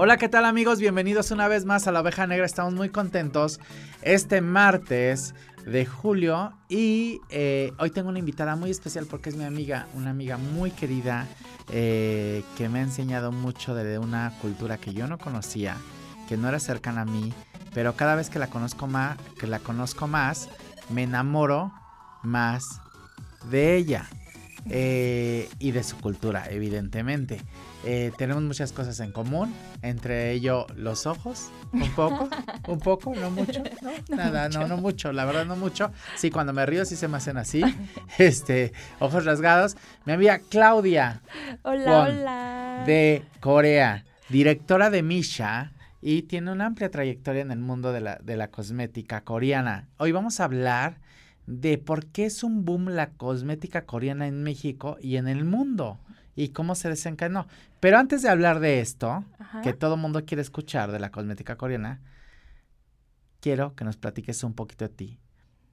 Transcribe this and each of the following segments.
Hola, ¿qué tal amigos? Bienvenidos una vez más a la oveja negra. Estamos muy contentos este martes de julio y eh, hoy tengo una invitada muy especial porque es mi amiga, una amiga muy querida eh, que me ha enseñado mucho de una cultura que yo no conocía, que no era cercana a mí, pero cada vez que la conozco más, que la conozco más, me enamoro más de ella. Eh, y de su cultura, evidentemente. Eh, tenemos muchas cosas en común, entre ello los ojos, un poco, un poco, no mucho, ¿no? Nada, no, no mucho, la verdad no mucho. Sí, cuando me río sí se me hacen así, este, ojos rasgados. Mi amiga Claudia. Hola, hola. De Corea, directora de Misha y tiene una amplia trayectoria en el mundo de la, de la cosmética coreana. Hoy vamos a hablar de por qué es un boom la cosmética coreana en México y en el mundo y cómo se desencadenó. Pero antes de hablar de esto, que todo el mundo quiere escuchar de la cosmética coreana, quiero que nos platiques un poquito de ti.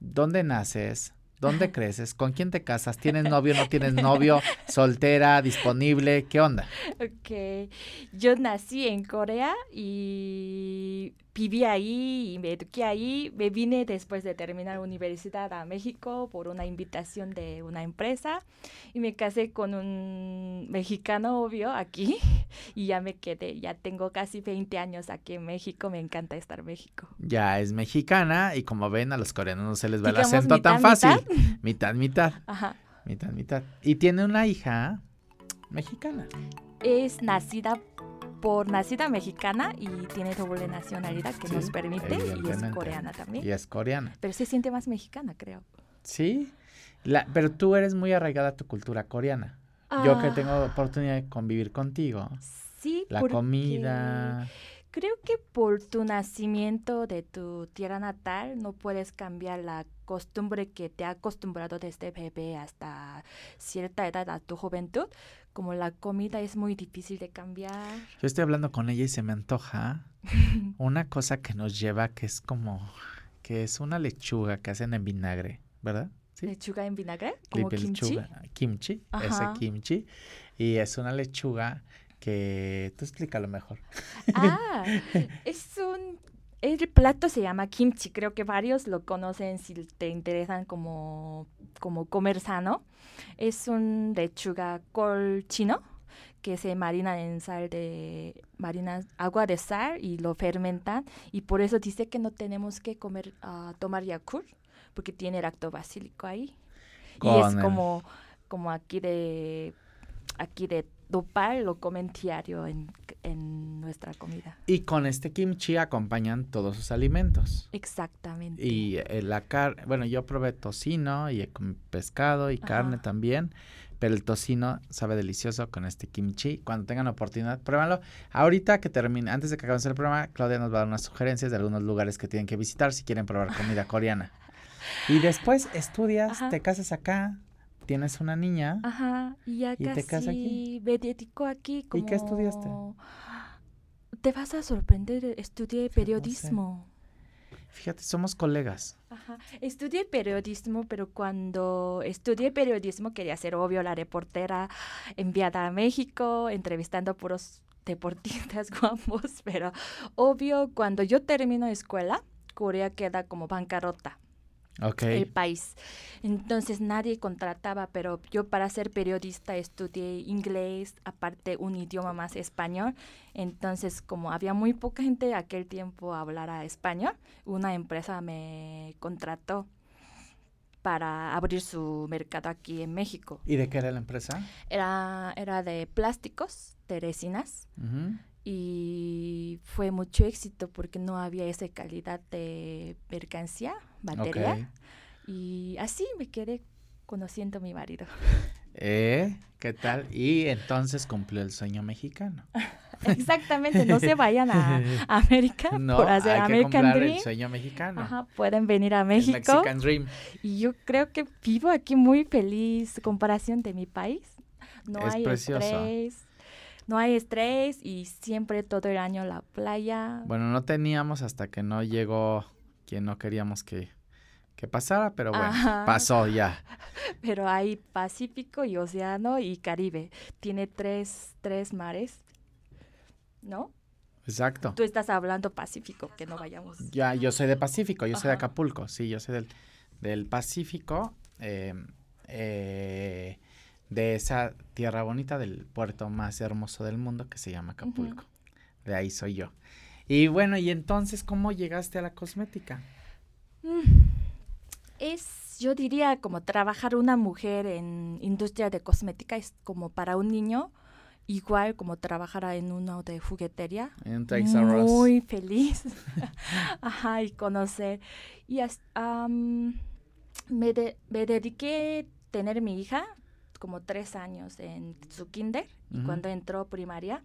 ¿Dónde naces? ¿Dónde creces? ¿Con quién te casas? ¿Tienes novio? ¿No tienes novio? ¿Soltera? ¿Disponible? ¿Qué onda? Ok, yo nací en Corea y viví ahí y me eduqué ahí. Me vine después de terminar universidad a México por una invitación de una empresa y me casé con un mexicano, obvio, aquí y ya me quedé. Ya tengo casi 20 años aquí en México. Me encanta estar en México. Ya es mexicana y como ven a los coreanos no se les va el acento tan fácil. Mitad, mitad. Ajá. Mitad, mitad. Y tiene una hija mexicana. Es nacida por nacida mexicana y tiene doble nacionalidad que nos permite y es coreana también. Y es coreana. Pero se siente más mexicana, creo. Sí, la, pero tú eres muy arraigada a tu cultura coreana. Yo que tengo ah. oportunidad de convivir contigo. Sí, la comida. Creo que por tu nacimiento de tu tierra natal no puedes cambiar la costumbre que te ha acostumbrado desde bebé hasta cierta edad, a tu juventud. Como la comida es muy difícil de cambiar. Yo estoy hablando con ella y se me antoja una cosa que nos lleva que es como que es una lechuga que hacen en vinagre, ¿verdad? ¿Lechuga en vinagre? ¿Como kimchi? Lechuga, kimchi, ese kimchi. Y es una lechuga que tú explícalo mejor. Ah, es un el plato se llama kimchi, creo que varios lo conocen si te interesan como, como comer sano. Es un lechuga col chino que se marina en sal de marina agua de sal y lo fermentan y por eso dice que no tenemos que comer uh, tomar yakult porque tiene lactobacílico ahí. y es como como aquí de aquí de dopar lo comen diario en, nuestra comida. Y con este kimchi acompañan todos sus alimentos. Exactamente. Y eh, la carne, bueno, yo probé tocino y pescado y carne también, pero el tocino sabe delicioso con este kimchi. Cuando tengan oportunidad, pruébanlo. Ahorita que termine, antes de que acabemos el programa, Claudia nos va a dar unas sugerencias de algunos lugares que tienen que visitar si quieren probar comida coreana. Y después estudias, te casas acá, tienes una niña. Ajá, y ya casi te casas aquí. Me aquí como... ¿Y qué estudiaste? Te vas a sorprender, estudié periodismo. Fíjate, somos colegas. Ajá, estudié periodismo, pero cuando estudié periodismo quería ser obvio la reportera enviada a México, entrevistando a puros deportistas guapos, pero obvio cuando yo termino escuela, Corea queda como bancarrota el país. Entonces nadie contrataba, pero yo para ser periodista estudié inglés, aparte un idioma más español. Entonces como había muy poca gente aquel tiempo hablara español, una empresa me contrató para abrir su mercado aquí en México. ¿Y de qué era la empresa? Era, era de plásticos, de resinas y fue mucho éxito porque no había esa calidad de mercancía, material. Y así me quedé conociendo a mi marido. ¿Eh? ¿Qué tal? Y entonces cumplió el sueño mexicano. Exactamente, no se vayan a, América por hacer American Dream. el sueño mexicano. Ajá, pueden venir a México. El Mexican Dream. Y yo creo que vivo aquí muy feliz comparación de mi país. No hay precioso. estrés no hay estrés y siempre todo el año la playa. Bueno, no teníamos hasta que no llegó quien no queríamos que, que pasara, pero bueno, pasó ya. Pero hay Pacífico y Océano y Caribe. Tiene tres, tres mares, ¿no? Exacto. Tú estás hablando Pacífico, que no vayamos. Ya, yo soy de Pacífico, yo soy de. Acapulco, sí, yo soy del, del Pacífico, eh, eh, de esa tierra bonita del puerto más hermoso del mundo que se llama Acapulco. De ahí soy yo. Y bueno, y entonces, ¿cómo llegaste a la cosmética? Es, yo diría, como trabajar una mujer en industria de cosmética es como para un niño, igual como trabajar en una de juguetería. En. Muy feliz. Ajá, y conocer. Y am, me, de- me dediqué a tener mi hija como tres años en su kinder, y Ujú. cuando entró primaria,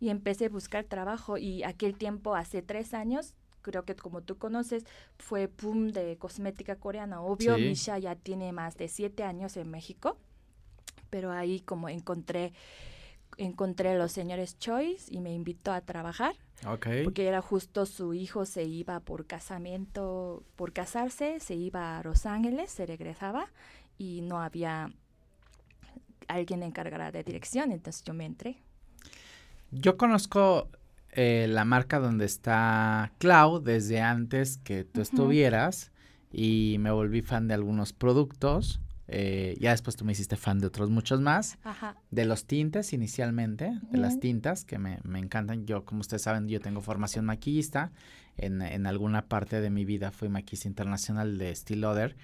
y empecé a buscar trabajo. Y aquel tiempo, hace tres años, creo que como tú conoces, fue boom de cosmética coreana. Obvio, Sí. Misha ya tiene más de siete años en México, pero ahí como encontré encontré a los señores Choice y me invitó a trabajar Ok. porque era justo su hijo se iba por casamiento, por casarse, se iba a Los Ángeles, se regresaba y no había alguien encargada de dirección, entonces yo me entré. Yo conozco eh, la marca donde está Clau desde antes que tú estuvieras y me volví fan de algunos productos. eh, ya después tú me hiciste fan de otros muchos más. Ajá. De los tintes inicialmente, de las tintas que me, me encantan. Yo, como ustedes saben, yo tengo formación maquillista. En, en alguna parte de mi vida fui maquillista internacional de Steel Lauder.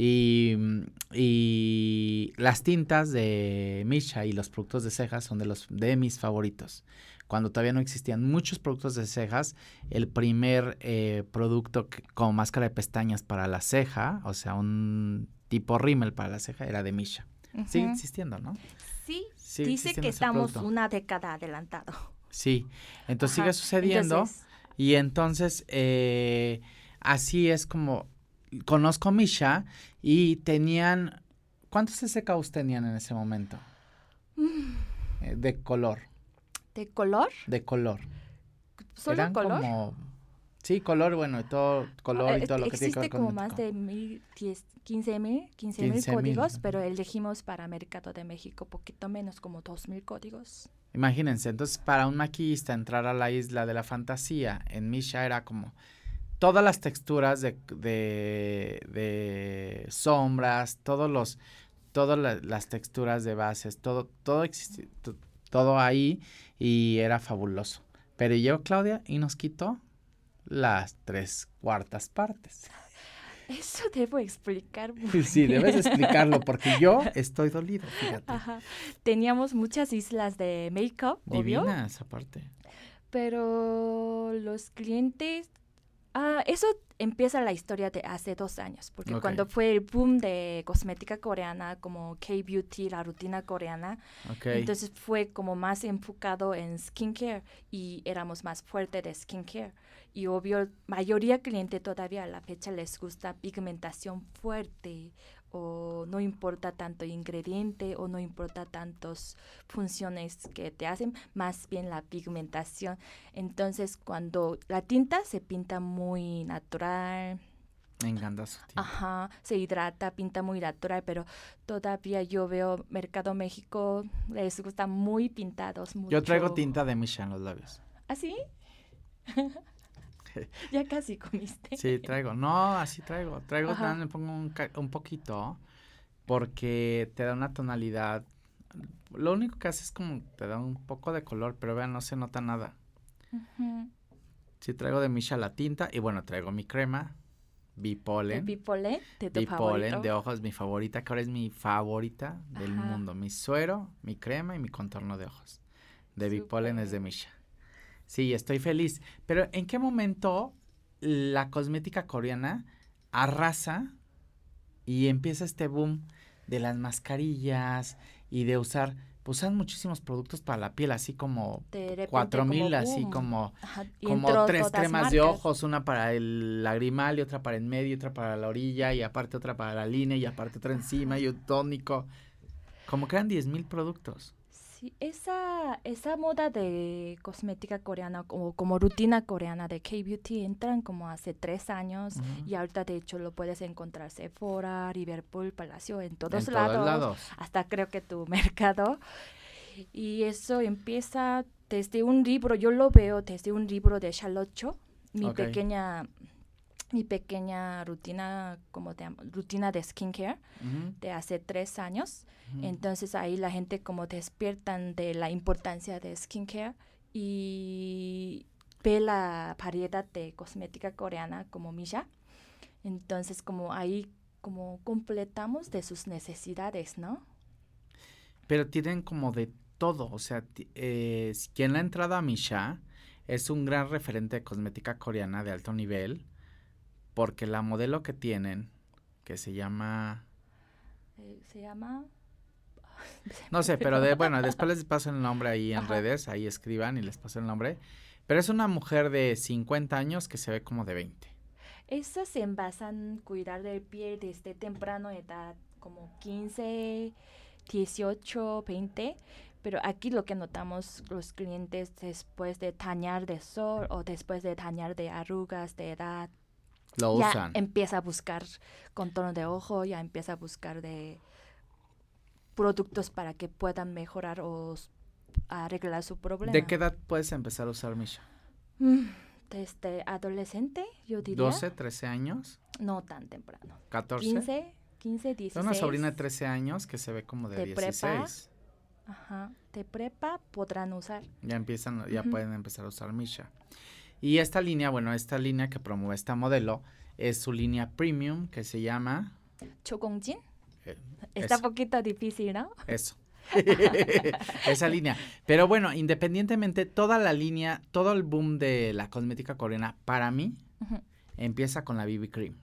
Y, mm, y las tintas de Misha y los productos de cejas son de, los, de mis favoritos. Cuando todavía no existían muchos productos de cejas, el primer eh, producto que- como máscara de pestañas para la ceja, o sea, un tipo rímel para la ceja, era de Misha. Sigue existiendo, ¿no? Sí, Sigue dice que estamos producto. una década adelantado. Sí, entonces Ajá, sigue sucediendo entonces, y entonces eh, así es como conozco a Misha y tenían, ¿cuántos SKUs tenían en ese momento? mm, Eh, de color, ¿De color? de color. ¿Solo Eran color? como, sí, color, bueno, y todo, color y Eh, todo lo que tiene que Existe ver con como más de mil, diez, 15 mil, 15 mil 15,000, códigos, ajá. pero elegimos para Mercado de México poquito menos, como 2 mil códigos. Imagínense, entonces para un maquillista entrar a la isla de la fantasía en Misha era como todas las texturas de, de, de sombras, todos los, todas la- las texturas de bases, todo, todo existi- to- todo ahí y era fabuloso. Pero llegó Claudia y nos quitó las tres cuartas partes. Eso debo explicar. Sí, debes explicarlo porque yo estoy dolido, fíjate. Ajá. Teníamos muchas islas de make-up, obvio, Divina esa parte. pero los clientes... Ah, eso empieza la historia de hace dos años, porque cuando fue el boom de cosmética coreana, como K-Beauty, la rutina coreana. Entonces fue como más enfocado en skincare y éramos más fuerte de skincare. Y obvio, mayoría cliente todavía a la fecha les gusta pigmentación fuerte o no importa tanto ingrediente o no importa tantas funciones que te hacen, más bien la pigmentación. Entonces cuando la tinta se pinta muy natural, Me encanta su tinta. Ajá, se hidrata, pinta muy natural, pero todavía yo veo Mercado México, les gusta muy pintados. Yo traigo tinta de Misha en los labios. ¿Ah, sí? ya casi comiste. Sí, traigo. No, así traigo. Traigo, nada, le pongo un, un poquito porque te da una tonalidad. Lo único que hace es como te da un poco de color, pero vean, no se nota nada. Ujú. Sí, traigo de Misha la tinta y bueno, traigo mi crema, ¿De Bipolen. Bipolen? ¿De tu Bipolen favorito? de ojos, mi favorita, que ahora es mi favorita del Ajá. mundo. Mi suero, mi crema y mi contorno de ojos. De Bipolen es de. Misha. Sí, estoy feliz. Pero ¿en qué momento la cosmética coreana arrasa y empieza este boom de las mascarillas y de usar, pues usan muchísimos productos para la piel, así como cuatro mil, así como Ajá, como tres cremas de ojos, una para el lagrimal y otra para en medio, otra para la orilla y aparte otra para la línea y aparte otra encima y un tónico. Como eran 10 mil productos. Sí, esa, esa moda de cosmética coreana como, como rutina coreana de K-Beauty entran como hace tres años y ahorita de hecho lo puedes encontrar Sephora, Liverpool, Palacio, en todos en lados, todos lados. hasta creo que tu mercado. Y eso empieza desde un libro, yo lo veo desde un libro de Charlotte Cho, mi pequeña mi pequeña rutina como te rutina de skincare de hace tres años. Entonces ahí la gente como despiertan de la importancia de skincare y ve la variedad de cosmética coreana como Misha. Entonces como ahí como completamos de sus necesidades, ¿no? Pero tienen como de todo, o sea, eh, quien ha entrado a Misha es un gran referente de cosmética coreana de alto nivel, porque la modelo que tienen, que se llama, Eh, se llama... no sé, pero de, bueno, después les paso el nombre ahí en Ajá. redes, ahí escriban y les paso el nombre, pero es una mujer de 50 años que se ve como de 20. Esas se basan en cuidar del piel desde temprano edad, como 15, 18, 20. Pero aquí lo que notamos los clientes después de dañar de sol o después de dañar de arrugas de edad, Lo ya usan. empieza a buscar contorno de ojo, ya empieza a buscar de productos para que puedan mejorar o arreglar su problema. ¿De qué edad puedes empezar a usar Misha? Mm, Desde adolescente, yo diría. 12, 13 años, No tan temprano. 14. 15, 15, 16. Tengo una sobrina de 13 años que se ve como de, ¿De prepa? 16. Ajá. De prepa podrán usar. Ya empiezan, ya Ujú. pueden empezar a usar Misha. Y esta línea, bueno, esta línea que promueve esta modelo es su línea premium que se llama Chogongjin. eh, Está eso. poquito difícil, ¿no? eso. Esa línea. Pero bueno, independientemente, toda la línea, todo el boom de la cosmética coreana, para mí, empieza con la BB Cream.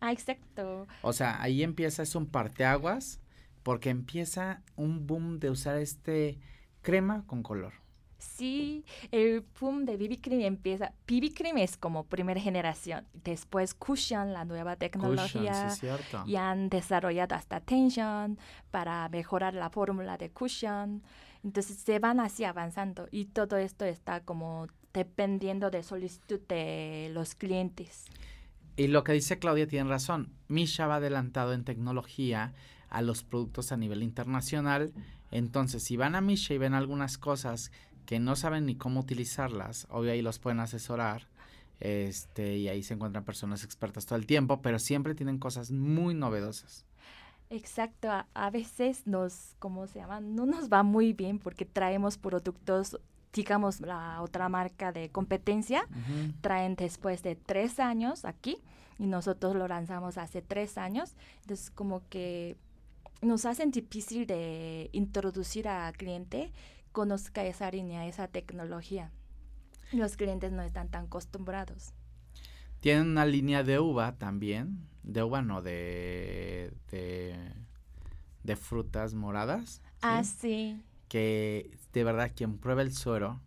Ah, exacto. O sea, ahí empieza, es un parteaguas, porque empieza un boom de usar este crema con color. Sí, el boom de BB Cream empieza. BB Cream es como primera generación. Después Cushion, la nueva Cushion, tecnología. sí es cierto. y han desarrollado hasta Tension para mejorar la fórmula de Cushion. Entonces se van así avanzando y todo esto está como dependiendo de solicitud de los clientes. Y lo que dice Claudia tiene razón. Misha va adelantado en tecnología a los productos a nivel internacional. Entonces, si van a Misha y ven algunas cosas que no saben ni cómo utilizarlas, obvio ahí los pueden asesorar. Este, y ahí se encuentran personas expertas todo el tiempo, pero siempre tienen cosas muy novedosas. Exacto, a, a veces nos, ¿cómo se llama? No nos va muy bien porque traemos productos, digamos, la otra marca de competencia, traen después de tres años aquí y nosotros lo lanzamos hace tres años. Entonces, como que nos hacen difícil de introducir a cliente conozca esa línea, esa tecnología. Los clientes no están tan acostumbrados. Tienen una línea de uva también. De uva no, de, de, de frutas moradas. ¿sí? Ah, sí. que de verdad quien prueba el suero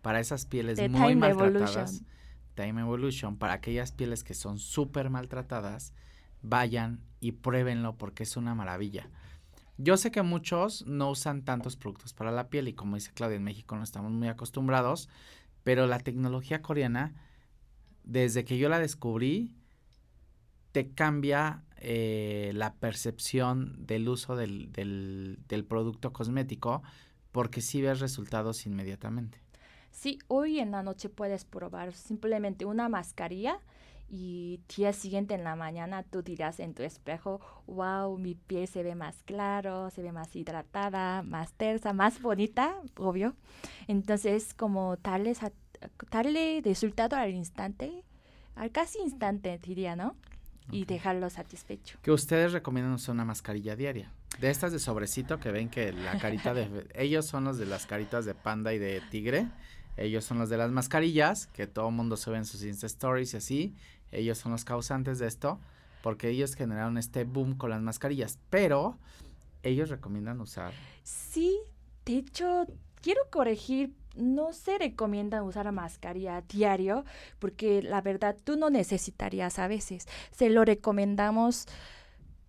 para esas pieles De muy Time maltratadas, Evolution. Time Evolution, para aquellas pieles que son súper maltratadas, vayan y pruébenlo porque es una maravilla. Yo sé que muchos no usan tantos productos para la piel y como dice Claudia, en México no estamos muy acostumbrados, pero la tecnología coreana, desde que yo la descubrí, te cambia eh, la percepción del uso del, del, del producto cosmético porque sí ves resultados inmediatamente. Sí, hoy en la noche puedes probar simplemente una mascarilla y día siguiente en la mañana tú dirás en tu espejo, wow, mi piel se ve más claro, se ve más hidratada, más tersa, más bonita, obvio. Entonces, como darle, darle resultado al instante, al casi instante diría, ¿no? Y Ok. dejarlo satisfecho. Que ustedes recomiendan usar una mascarilla diaria. De estas de sobrecito que ven que la carita de... ellos son los de las caritas de panda y de tigre. Ellos son los de las mascarillas, que todo el mundo sube en sus Insta Stories y así. Ellos son los causantes de esto, porque ellos generaron este boom con las mascarillas. Pero ellos recomiendan usar... Sí, de hecho, quiero corregir, no se recomienda usar mascarilla diario, porque la verdad tú no necesitarías a veces. Se lo recomendamos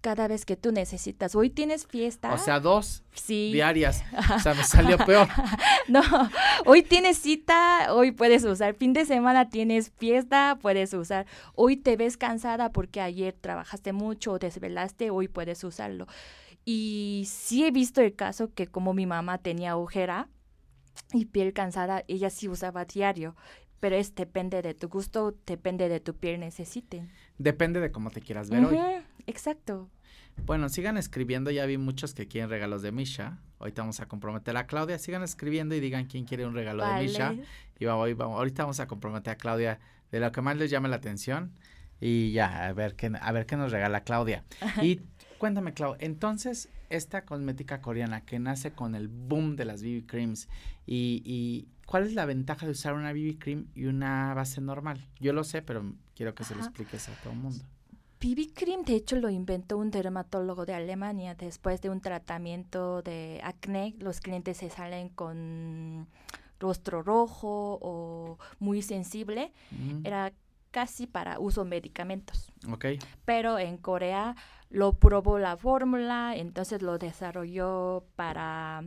cada vez que tú necesitas. Hoy tienes fiesta. O sea, dos sí. diarias. O sea, me salió peor. No, hoy tienes cita, hoy puedes usar. Fin de semana tienes fiesta, puedes usar. Hoy te ves cansada porque ayer trabajaste mucho o desvelaste, hoy puedes usarlo. Y sí he visto el caso que como mi mamá tenía agujera y piel cansada, ella sí usaba diario. Pero es depende de tu gusto, depende de tu piel necesite. Depende de cómo te quieras ver hoy. Exacto. Bueno, sigan escribiendo. Ya vi muchos que quieren regalos de Misha. Ahorita vamos a comprometer a Claudia. Sigan escribiendo y digan quién quiere un regalo de Misha. Y vamos, vamos, ahorita vamos a comprometer a Claudia de lo que más les llame la atención. Y ya, a ver qué, a ver qué nos regala Claudia. Y cuéntame, Clau, entonces, esta cosmética coreana que nace con el boom de las BB creams y, y ¿cuál es la ventaja de usar una BB cream y una base normal? Yo lo sé, pero quiero que se lo expliques a todo el mundo. BB cream, de hecho, lo inventó un dermatólogo de Alemania. Después de un tratamiento de acné, los clientes se salen con rostro rojo o muy sensible. Mm. Era casi para uso medicamentos. Ok. Pero en Corea lo probó la fórmula, entonces lo desarrolló para,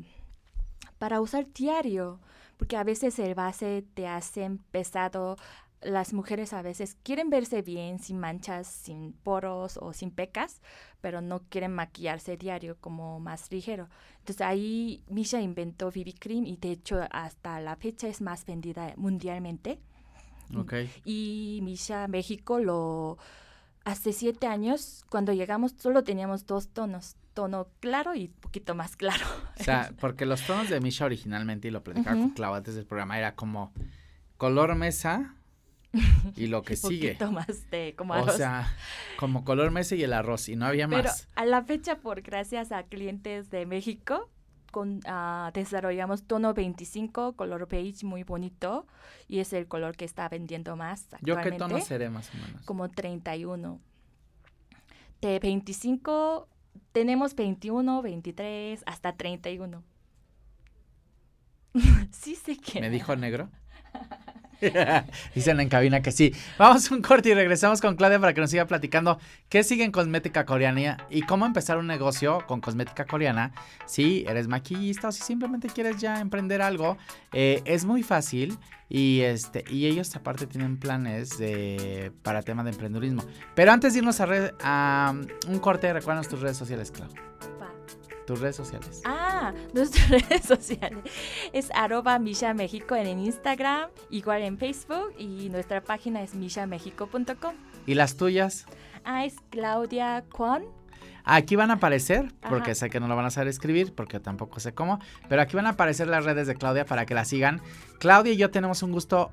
para usar diario, porque a veces el base te hace pesado. Las mujeres a veces quieren verse bien, sin manchas, sin poros o sin pecas, pero no quieren maquillarse diario como más ligero. Entonces ahí Misha inventó BB Cream y de hecho hasta la fecha es más vendida mundialmente. Okay. Y Misha México lo hace siete años, cuando llegamos, solo teníamos dos tonos, tono claro y poquito más claro. O sea, porque los tonos de Misha originalmente, y lo platicaba con Clau antes del programa, era como color mesa y lo que sigue. Poquito más de como arroz. O sea, como color mesa y el arroz, y no había más. Pero a la fecha, por gracias a clientes de México, con, uh, desarrollamos tono 25, color beige muy bonito y es el color que está vendiendo más actualmente. ¿Yo qué tono seré más o menos? Como 31. De 25 tenemos 21, 23, hasta 31. sí sé que. ¿Me dijo negro? Dicen en cabina que sí. Vamos a un corte y regresamos con Claudia para que nos siga platicando qué sigue en cosmética coreana y cómo empezar un negocio con cosmética coreana. Si eres maquillista o si simplemente quieres ya emprender algo, eh, es muy fácil y este y ellos aparte tienen planes de para tema de emprendedurismo. Pero antes de irnos a, a un corte, recuerda tus redes sociales, Claudia. Tus redes sociales. Ah, nuestras redes sociales. Es arroba Misha México en Instagram, igual en Facebook y nuestra página es mishamexico.com. ¿Y las tuyas? Ah, es Claudia Kwon. Aquí van a aparecer, porque sé que no lo van a saber escribir, porque tampoco sé cómo, pero aquí van a aparecer las redes de Claudia para que la sigan. Claudia y yo tenemos un gusto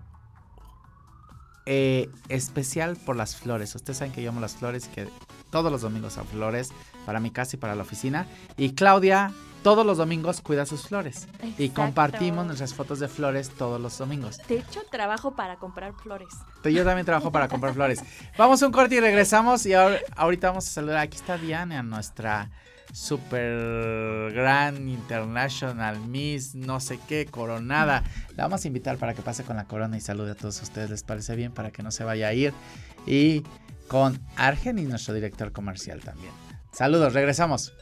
eh, especial por las flores. Ustedes saben que yo amo las flores y que todos los domingos a flores para mi casa y para la oficina. Y Claudia todos los domingos cuida sus flores. Y compartimos nuestras fotos de flores todos los domingos. De hecho, trabajo para comprar flores. Yo también trabajo para comprar flores. Vamos a un corte y regresamos. Y ahora, ahorita vamos a saludar. Aquí está Diana, nuestra super gran international miss, no sé qué, coronada. La vamos a invitar para que pase con la corona y salude a todos ustedes. ¿Les parece bien? Para que no se vaya a ir. Y con Argenis, nuestro director comercial también. Saludos, regresamos.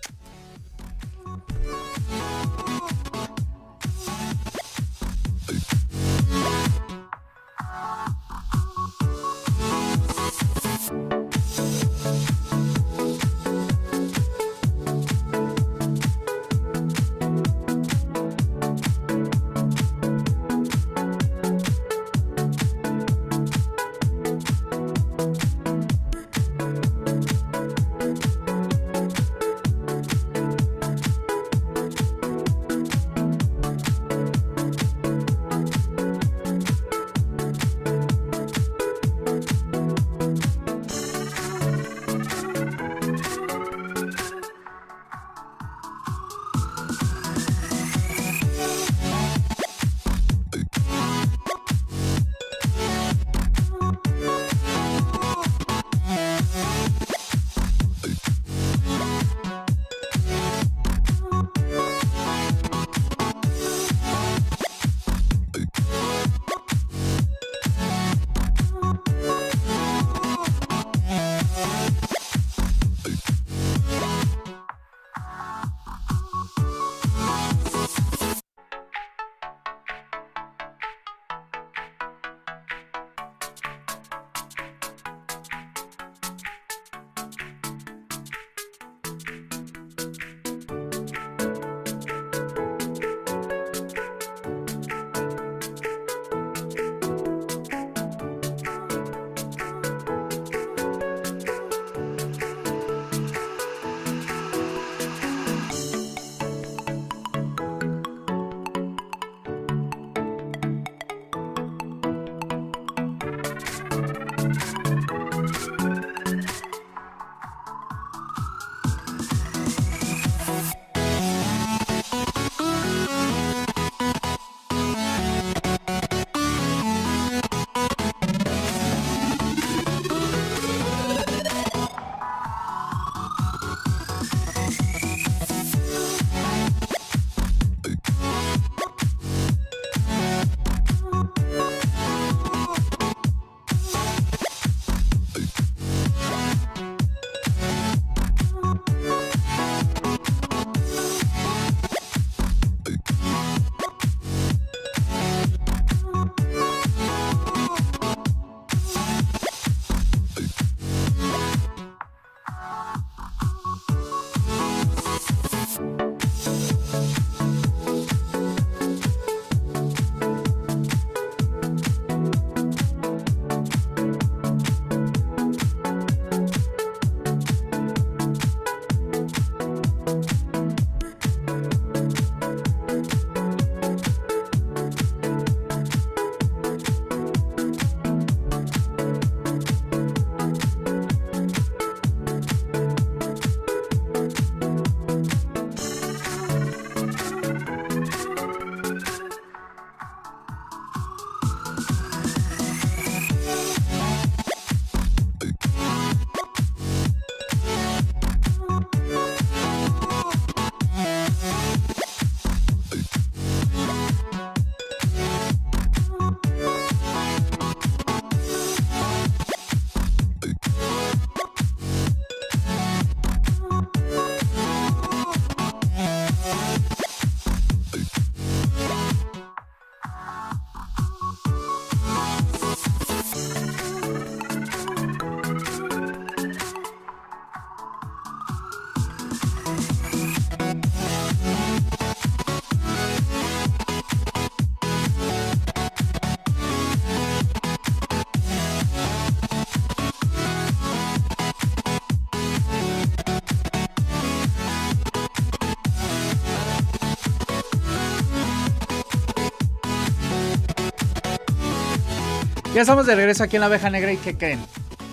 Ya estamos de regreso aquí en la Oveja Negra y ¿qué creen?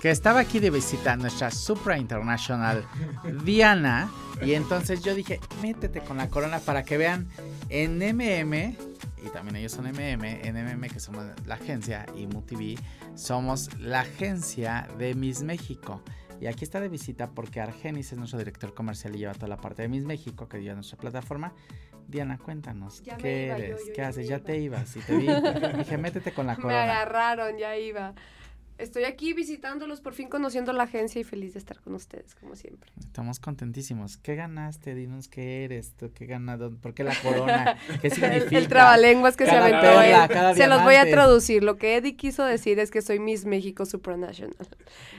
Que estaba aquí de visita nuestra Supra International Diana y entonces yo dije, métete con la corona para que vean en MM, y también ellos son MM, en MM que somos la agencia y MUTV, somos la agencia de Miss México. Y aquí está de visita porque Argenis es nuestro director comercial y lleva toda la parte de Miss México que lleva nuestra plataforma. Diana, cuéntanos, ¿qué eres? ¿Qué haces? Ya te ibas y te vi. Dije, métete con la corona. Me agarraron, ya iba. Estoy aquí visitándolos, por fin conociendo la agencia y feliz de estar con ustedes, como siempre. Estamos contentísimos. ¿Qué ganaste? Dinos qué eres, tú, qué ganado, por qué la corona, qué significa. el, trabalenguas que se aventó él. Se los voy a traducir. Lo que Eddie quiso decir es que soy Miss México Supranational.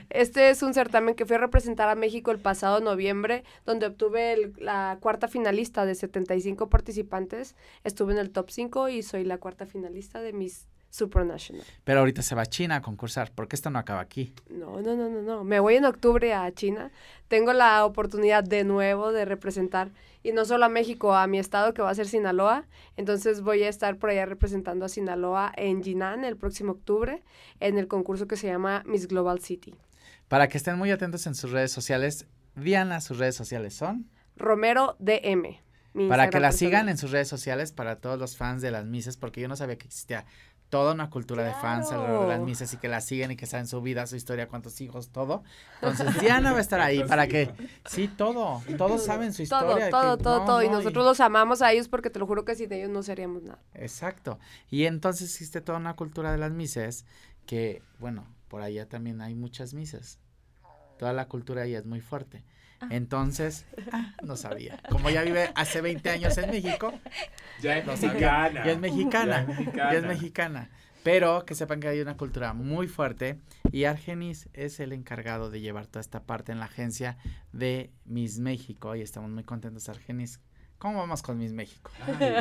Este es un certamen que fui a representar a México el pasado noviembre, donde obtuve la cuarta finalista de 75 participantes. Estuve en el top 5 y soy la cuarta finalista de Miss supranational. Pero ahorita se va a China a concursar, porque esto no acaba aquí. No, no, no, no, no. Me voy en octubre a China. Tengo la oportunidad de nuevo de representar, y no solo a México, a mi estado que va a ser Sinaloa. Entonces voy a estar por allá representando a Sinaloa en Jinan el próximo octubre, en el concurso que se llama Miss Global City. Para que estén muy atentos en sus redes sociales, Diana, sus redes sociales son Romero DM. Para que la sigan en sus redes sociales para todos los fans de las misas, porque yo no sabía que existía toda una cultura de fans alrededor de las misas y que la siguen y que saben su vida, su historia, cuántos hijos, todo. Entonces Diana va a estar ahí para que, sí, todo, todos saben su historia. Todo, todo, todo, todo. y nosotros los amamos a ellos porque te lo juro que sin ellos no seríamos nada. Exacto. Y entonces existe toda una cultura de las misas que, bueno, por allá también hay muchas misas. Toda la cultura ahí es muy fuerte. Ah. Entonces, ah, no sabía. Como ya vive hace 20 años en México. Ya es mexicana. Ya es mexicana. Ya es mexicana. Pero que sepan que hay una cultura muy fuerte y Argenis es el encargado de llevar toda esta parte en la agencia de Miss México y estamos muy contentos, Argenis. ¿Cómo vamos con Miss México?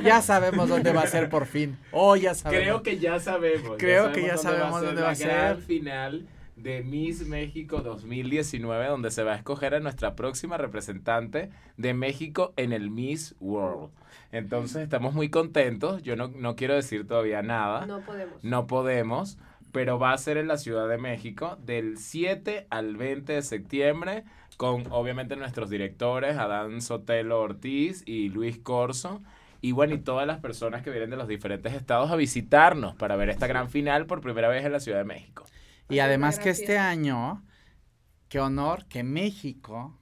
ya sabemos dónde va a ser por fin. Oh, ya sabemos. Creo que ya sabemos. Creo que ya sabemos dónde va a ser. Al final de Miss México 2019, donde se va a escoger a nuestra próxima representante de México en el Miss World. Entonces estamos muy contentos. Yo no, no quiero decir todavía nada. No podemos. No podemos, pero va a ser en la Ciudad de México del 7 al 20 de septiembre con obviamente nuestros directores, Adán Sotelo Ortiz y Luis Corso. Y bueno, y todas las personas que vienen de los diferentes estados a visitarnos para ver esta gran final por primera vez en la Ciudad de México. Y además que este año, qué honor que México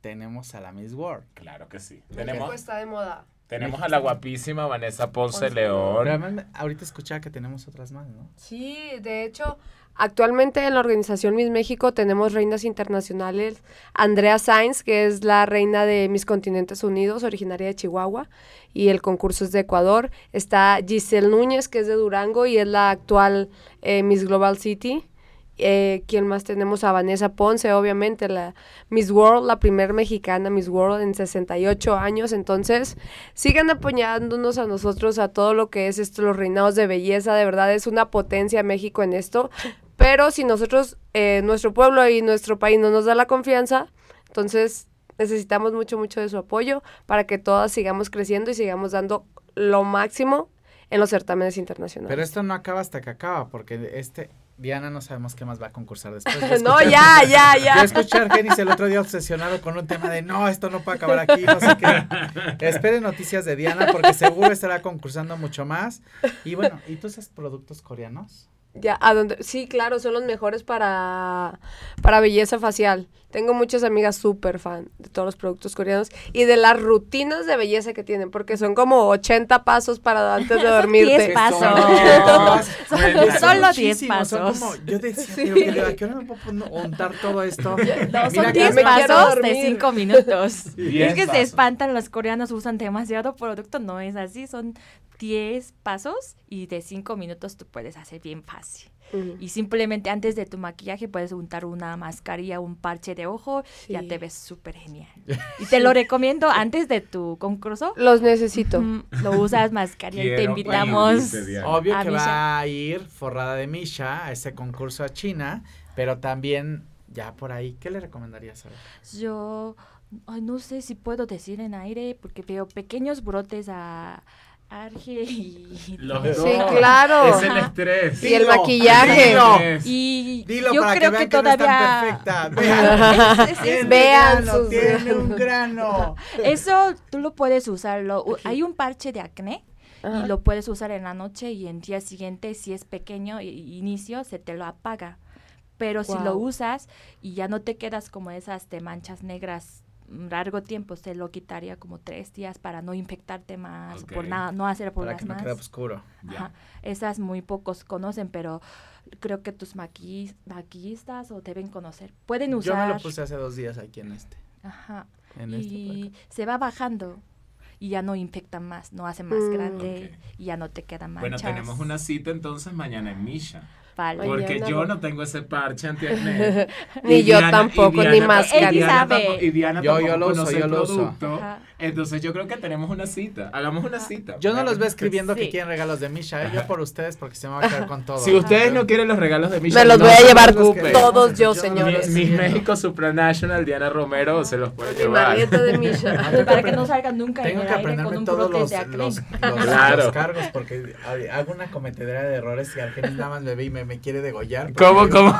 tenemos a la Miss World. Claro que sí. Tenemos, está de moda. Tenemos a la guapísima Vanessa Ponce, León. ahorita escuchaba que tenemos otras más, ¿no? Sí, de hecho, actualmente en la organización Miss México tenemos reinas internacionales. Andrea Sainz, que es la reina de Miss Continentes Unidos, originaria de Chihuahua, y el concurso es de Ecuador. Está Giselle Núñez, que es de Durango y es la actual eh, Miss Global City. Eh, ¿Quién más tenemos? A Vanessa Ponce, obviamente, la Miss World, la primera mexicana Miss World en 68 años. Entonces, sigan apoyándonos a nosotros, a todo lo que es esto, los reinados de belleza. De verdad, es una potencia México en esto. Pero si nosotros, eh, nuestro pueblo y nuestro país no nos da la confianza, entonces necesitamos mucho, mucho de su apoyo para que todas sigamos creciendo y sigamos dando lo máximo en los certámenes internacionales. Pero esto no acaba hasta que acaba, porque este, Diana no sabemos qué más va a concursar después. no, ya, ya, ya. Yo escuchar a el otro día obsesionado con un tema de no, esto no puede acabar aquí, no sé qué. Esperen noticias de Diana porque seguro estará concursando mucho más. Y bueno, ¿y tú haces productos coreanos? Ya, a donde, sí, claro, son los mejores para, para belleza facial. Tengo muchas amigas súper fan de todos los productos coreanos y de las rutinas de belleza que tienen, porque son como 80 pasos para antes de dormirte. 10 pasos. solo 10 pasos. Como, yo decía, sí. pero ¿a qué hora me puedo untar todo esto? No, son 10 pasos de 5 minutos. es que se espantan, los coreanos usan demasiado producto, no es así, son 10 pasos y de 5 minutos tú puedes hacer bien fácil. Y simplemente antes de tu maquillaje puedes untar una mascarilla, un parche de ojo, y ya te ves súper genial. Y te lo recomiendo antes de tu concurso. Los necesito. lo usas mascarilla y te invitamos. Obvio que va a ir forrada de Misha a ese concurso a China, pero también ya por ahí, ¿qué le recomendarías? A Yo no sé si puedo decir en aire porque veo pequeños brotes a Arge y... Los Sí, dos. claro. Es el estrés. Y el maquillaje. Dilo. Y Dilo yo para creo que que, vean que no es tan todavía... perfecta. Vean. Es- Vean grano, sus- tiene un grano. Eso tú lo puedes usarlo. Hay un parche de acné Ajá. y lo puedes usar en la noche y en día siguiente, si es pequeño, inicio, se te lo apaga. Pero si lo usas y ya no te quedas como esas de manchas negras largo tiempo, se lo quitaría como tres días para no infectarte más, por Ok. nada, no hacer Para pulgas que no más. quede oscuro. Esas muy pocos conocen, pero creo que tus maquis- maquillistas o deben conocer. Pueden Yo usar. me lo puse hace dos días aquí en este. Ajá. En este y se va bajando y ya no infecta más, no hace más Mm. grande y ya no te Bueno, manchas. tenemos una cita entonces mañana en Misha. Oye, Porque Ana, yo no. tengo ese parche antiacné. Ni yo Diana- tampoco, ni Diana más. tampoco- y Él Diana tampoco- Y Diana Yo- yo tampoco lo uso, yo lo uso. Entonces yo creo que tenemos una cita. Hagamos una cita. Yo no los veo escribiendo que Sí. quieren regalos de Misha, yo por ustedes porque se me va a quedar con todo. Si ustedes no quieren los regalos de Misha, Me los no voy a llevar todos yo, Yo- señores. Miss Miss México Supranational, Diana Romero, se los puede Mi llevar. de Misha. Para que no salgan nunca Tengo en que el aire con un todos los, de los, los- Claro. los cargos porque hago una cometedera de errores y Argenis nada más me ve y me, me quiere degollar. ¿Cómo, cómo?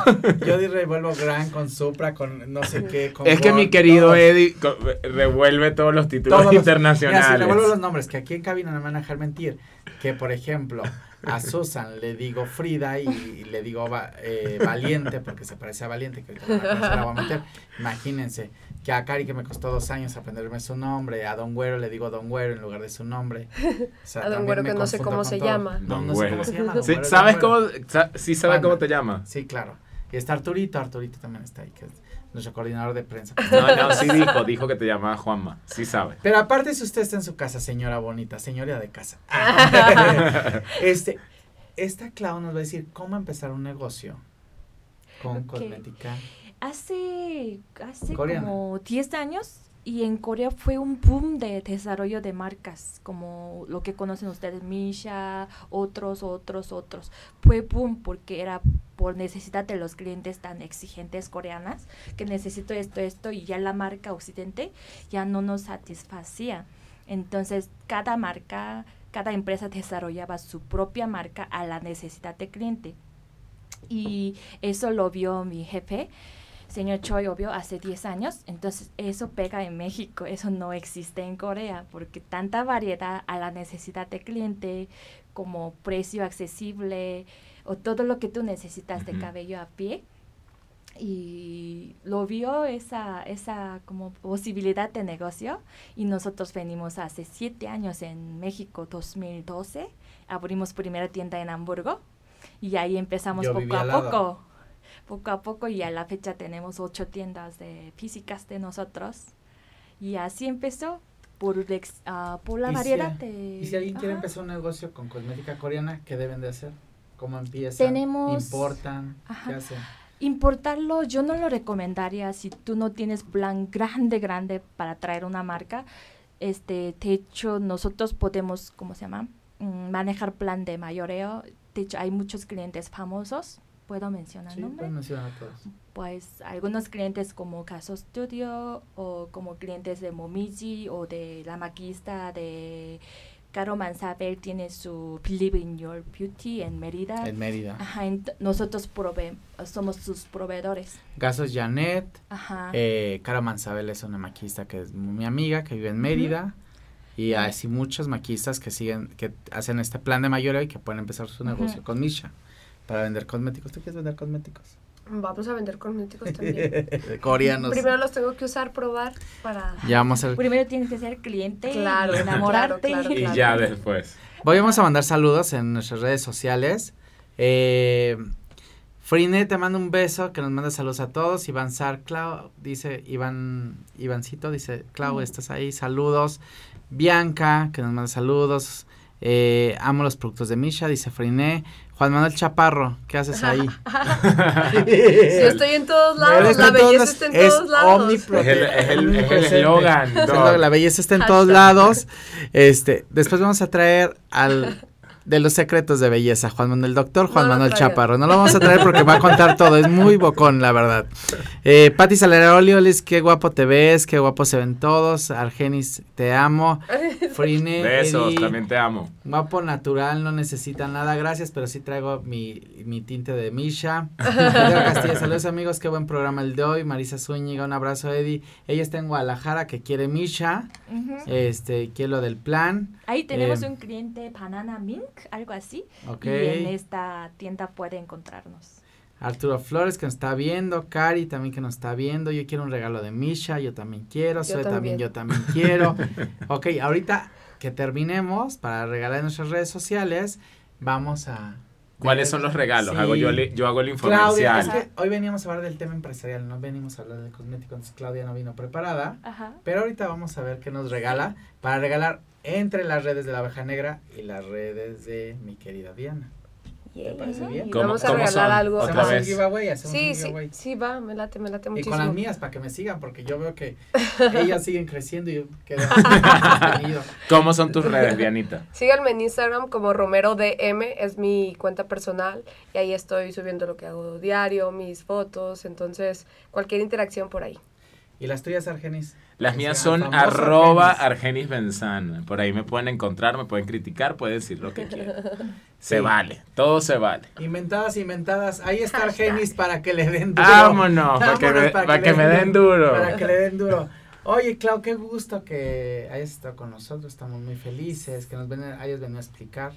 Yo di revuelvo Gran con Supra, con no sé qué. Con Es que mi querido todos. Eddie revuelve todos los títulos Todos los- internacionales. Mira, si revuelvo los nombres, que aquí en cabina no me van a dejar mentir. Que, por ejemplo, a Susan le digo Frida y, y le digo va- eh, Valiente, porque se parece a Valiente, que ahorita la voy a meter. Imagínense, que a Cari, que me costó dos años aprenderme su nombre, a Don Güero le digo Don Güero en lugar de su nombre. O sea, A Don Güero que no sé cómo se todo. llama. No, Don no sé Güero. cómo se llama. Don Sí, Güero, ¿Sabes cómo? Sa- Sí, sabe Juana. cómo te llama. Sí, claro. Y está Arturito, Arturito también está ahí, que es nuestro coordinador de prensa. No, no, sí dijo, dijo que te llamaba Juanma. Sí sabe. Pero aparte, si usted está en su casa, señora bonita, señora de casa. este, esta Clau nos va a decir cómo empezar un negocio con cosmética. Hace, hace Coreana. como 10 años y en Corea fue un boom de desarrollo de marcas, como lo que conocen ustedes, Misha, otros, otros, otros. Fue boom porque era por necesidad de los clientes tan exigentes coreanas, que necesito esto, esto, y ya la marca occidente ya no nos satisfacía. Entonces, cada marca, cada empresa desarrollaba su propia marca a la necesidad del cliente. Y eso lo vio mi jefe, señor Choi, obvio, hace 10 años. Entonces, eso pega en México, eso no existe en Corea, porque tanta variedad a la necesidad del cliente, como precio accesible, o todo lo que tú necesitas de cabello a pie. Y lo vio esa, esa como posibilidad de negocio y nosotros venimos hace siete años en México, 2012, abrimos primera tienda en Hamburgo y ahí empezamos Yo poco a poco, poco a poco y a la fecha tenemos ocho tiendas de físicas de nosotros y así empezó por, ah, por la si- variedad de... Y si alguien quiere empezar un negocio con cosmética coreana, ¿qué deben de hacer? ¿Cómo empiezan? Tenemos- ¿Importan? ¿Qué hacen? Importarlo yo no lo recomendaría si tú no tienes plan grande, grande para traer una marca. Este, de hecho, nosotros podemos, ¿cómo se llama? Mm, manejar plan de mayoreo. De hecho, hay muchos clientes famosos. ¿Puedo mencionar Sí, nombre? pueden mencionar a todos. Pues algunos clientes como Caso Studio o como clientes de Momiji o de la maquista de Caro Mansabel tiene su Believe in Your Beauty en Mérida. En Mérida. Ajá, nosotros prove somos sus proveedores. Gasos Janet, Ajá. eh, Caro Mansabel es una maquista que es mi amiga, que vive en Mérida. Y hay así muchos maquistas que siguen, que hacen este plan de mayoreo y que pueden empezar su negocio con Misha para vender cosméticos. ¿Tú quieres vender cosméticos? Vamos a vender cosméticos también. Coreanos. Primero los tengo que usar, probar para... Ya vamos a Primero tienes que ser cliente Claro, y enamorarte. claro, claro, Y claro. ya después. Voy vamos a mandar saludos en nuestras redes sociales. Eh, Frine te manda un beso, que nos manda saludos a todos. Iván Sar, Clau, dice Iván, Ivancito, dice, Clau, estás ahí, saludos. Bianca, que nos manda saludos. Eh, amo los productos de Misha, dice Friné. Juan Manuel Chaparro, ¿qué haces ahí? Yo estoy en todos lados, la belleza está en es todos lados. Es el- es el- es el omnipresente. eslogan, La belleza está en todos lados. Este, después vamos a traer al de los secretos de belleza, Juan Manuel, el doctor Juan No Manuel. Chaparro. No lo vamos a traer porque va a contar todo, es muy bocón, la verdad. Eh, Pati Saleroli, Olis, qué guapo te ves, qué guapo se ven todos. Argenis, te amo. Frine, Besos, Eddie, también te amo. Guapo natural, no necesita nada, gracias, pero sí traigo mi, mi tinte de Misha. Pedro Castilla, saludos amigos, qué buen programa el de hoy. Marisa Zúñiga, un abrazo Eddie. Ella está en Guadalajara que quiere Misha, Ujú. este, quiere lo del plan. Ahí tenemos Eh, un cliente Banana Mink, algo así. Ok. Y en esta tienda puede encontrarnos. Arturo Flores que nos está viendo, Cari también que nos está viendo, yo quiero un regalo de Misha, yo también quiero, Zoe también, también. yo también quiero. ok, ahorita que terminemos para regalar en nuestras redes sociales, vamos a... ¿Cuáles son los regalos? Sí. Hago yo, le- yo hago el Claudia, infomercial. es que hoy veníamos a hablar del tema empresarial, no venimos a hablar de cosméticos, entonces Claudia no vino preparada, Ajá. pero ahorita vamos a ver qué nos regala para regalar entre las redes de la abeja negra y las redes de mi querida Diana. ¿Te parece bien? Y ¿Cómo- vamos a cómo regalar son? algo. Otra Hacemos un vez. giveaway, hacemos Sí, un sí, giveaway. sí, va, me late, me late Y muchísimo. con las mías para que me sigan, porque yo veo que ellas siguen creciendo y yo quedo. ¿Cómo son tus redes, Dianita? Síganme en Instagram como Romero DM, es mi cuenta personal y ahí estoy subiendo lo que hago diario, mis fotos, entonces cualquier interacción por ahí. ¿Y las tuyas, Argenis? Las mías son famoso arroba Argenis. Benzana. Por ahí me pueden encontrar, me pueden criticar, pueden decir lo que quieran. Se Sí. vale, todo se vale. Inventadas, inventadas. Ahí está Argenis para que le den duro. Vámonos, para que, me, para que me den duro. Para que le den duro. Oye, Clau, qué gusto que hayas estado con nosotros. Estamos muy felices que nos ven, hayas venido a explicar,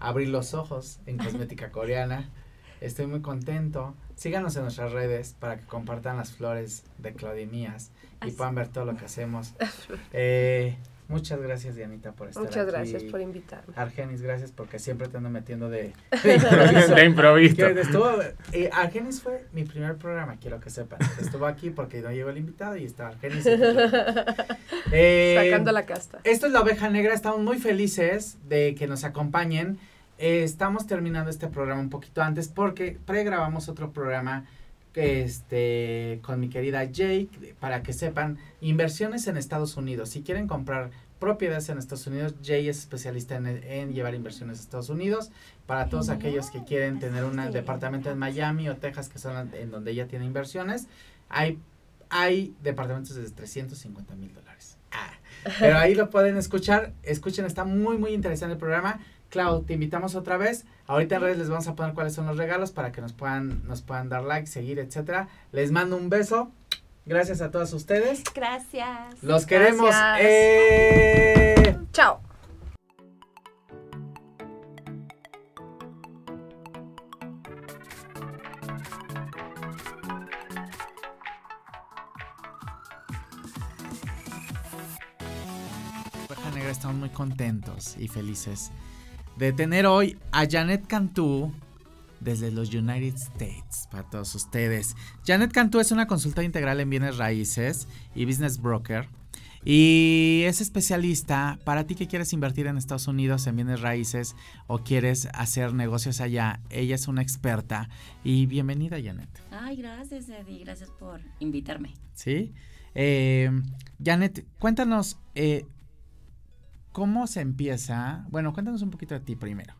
abrir los ojos en cosmética coreana. Estoy muy contento. Síganos en nuestras redes para que compartan las flores de Claudia y mías y Así. puedan ver todo lo que hacemos. Eh, muchas gracias, Dianita, por estar Muchas aquí. gracias por invitarme. Argenis, gracias porque siempre te ando metiendo de, de improviso. De improviso. Que estuvo, eh, Argenis fue mi primer programa, quiero que sepan. Estuvo aquí porque no llegó el invitado y está Argenis. Eh, Sacando la casta. Esto es la oveja negra, estamos muy felices de que nos acompañen. Eh, estamos terminando este programa un poquito antes porque pregrabamos otro programa este con mi querida Jake para que sepan inversiones en Estados Unidos. Si quieren comprar propiedades en Estados Unidos, Jay es especialista en, en llevar inversiones a Estados Unidos. Para todos Genial. aquellos que quieren tener un Sí, departamento en Miami o Texas, que son en donde ella tiene inversiones, hay, hay departamentos de 350 mil dólares. Ah, pero ahí lo pueden escuchar. Escuchen, está muy, muy interesante el programa. Clau, te invitamos otra vez. Ahorita en redes les vamos a poner cuáles son los regalos para que nos puedan, nos puedan dar like, seguir, etcétera. Les mando un beso. Gracias a todos ustedes. Gracias. Los queremos. Gracias. Eh, Chao. Negra estamos muy contentos y felices de tener hoy a Janet Cantú desde los United States para todos ustedes. Janet Cantú es una consultora integral en bienes raíces y business broker y es especialista para ti que quieres invertir en Estados Unidos en bienes raíces o quieres hacer negocios allá. Ella es una experta y bienvenida Janet. Ay, gracias, Eddie. Gracias por invitarme. ¿Sí? Eh, Janet, cuéntanos eh, cómo se empieza. Bueno, cuéntanos un poquito de ti primero.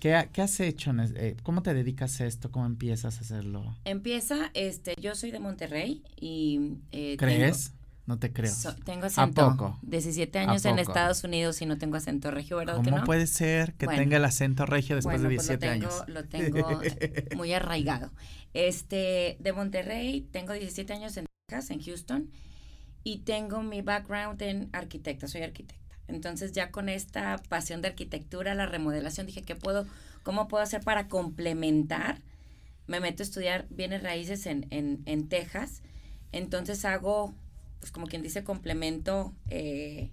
¿Qué, ha- qué has hecho? eh, ¿Cómo te dedicas a esto? ¿Cómo empiezas a hacerlo? Empieza, este, yo soy de Monterrey y... eh, ¿Crees? No te creo. Tengo, so- tengo acento. poco? 17 ¿A años en? Estados Unidos y no tengo acento regio, ¿verdad que ¿Cómo no? puede ser que Bueno. tenga el acento regio después bueno, de pues 17 lo tengo, años? Lo tengo muy arraigado. Este, de Monterrey, tengo 17 años en Texas, en Houston, y tengo mi background en arquitecta, soy arquitecta. Entonces ya con esta pasión de arquitectura, la remodelación, dije, ¿qué puedo, cómo puedo hacer para complementar? Me meto a estudiar bienes raíces en, en, en Texas, entonces hago, pues como quien dice, complemento eh,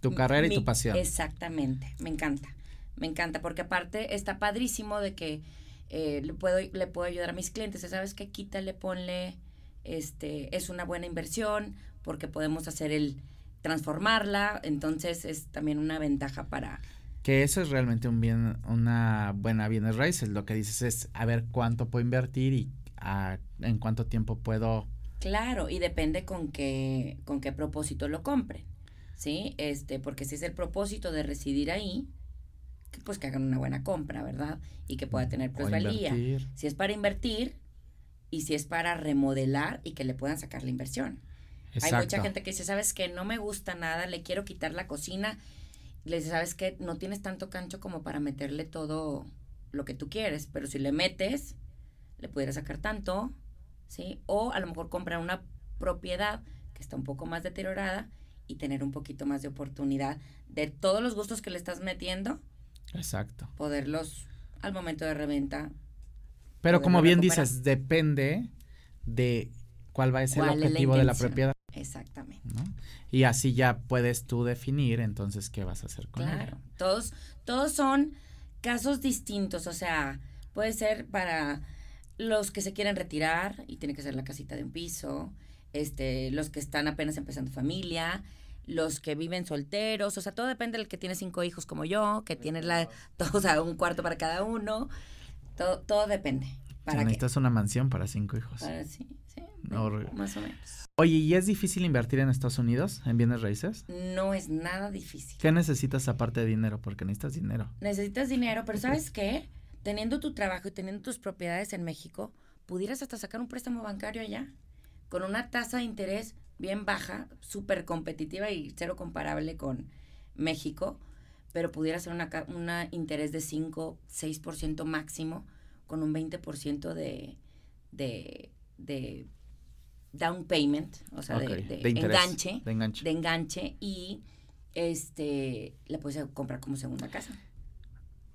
tu carrera y tu pasión. Exactamente, me encanta. Me encanta porque aparte está padrísimo de que eh, le puedo le puedo ayudar a mis clientes. ¿Sabes qué? Quítale, ponle, este, es una buena inversión porque podemos hacer el transformarla, entonces es también una ventaja para Que eso es realmente un bien, una buena bienes raíces. Lo que dices es a ver cuánto puedo invertir y a- en cuánto tiempo puedo. Claro, y depende con qué, con qué propósito lo compren, ¿sí? Este, porque si es el propósito de residir ahí, que, pues que hagan una buena compra, ¿verdad? Y que pueda tener plusvalía. Si es para invertir y si es para remodelar y que le puedan sacar la inversión. Hay mucha gente que dice, ¿sabes qué? No me gusta nada, le quiero quitar la cocina. Le dice, ¿sabes qué? No tienes tanto cancho como para meterle todo lo que tú quieres, pero si le metes, le pudieras sacar tanto, ¿sí? O a lo mejor comprar una propiedad que está un poco más deteriorada y tener un poquito más de oportunidad de todos los gustos que le estás metiendo, Exacto. poderlos al momento de reventa. Pero como bien recuperar. dices, depende de cuál va a ser el ¿Cuál es la objetivo de la propiedad, Exactamente. ¿no? Y así ya puedes tú definir entonces qué vas a hacer con Claro, ella. todos, todos son casos distintos, o sea, puede ser para los que se quieren retirar y tiene que ser la casita de un piso, este, los que están apenas empezando familia, los que viven solteros, o sea, todo depende del que tiene cinco hijos como yo, que tiene la, todo, o sea, un cuarto para cada uno, todo, todo depende. ¿Para Si qué? necesitas una mansión para cinco hijos. Para, sí, sí, más o menos. Oye, ¿y es difícil invertir en Estados Unidos en bienes raíces? No es nada difícil. ¿Qué necesitas aparte de dinero? Porque necesitas dinero. necesitas dinero, pero ¿sabes qué? Teniendo tu trabajo y teniendo tus propiedades en México, pudieras hasta sacar un préstamo bancario allá con una tasa de interés bien baja, súper competitiva y cero comparable con México, pero pudiera ser una, ca- una interés de 5, 6% máximo con un 20% de, de, de down payment, o sea, de- de, de interés, enganche, de enganche. de enganche y este la puedes comprar como segunda casa.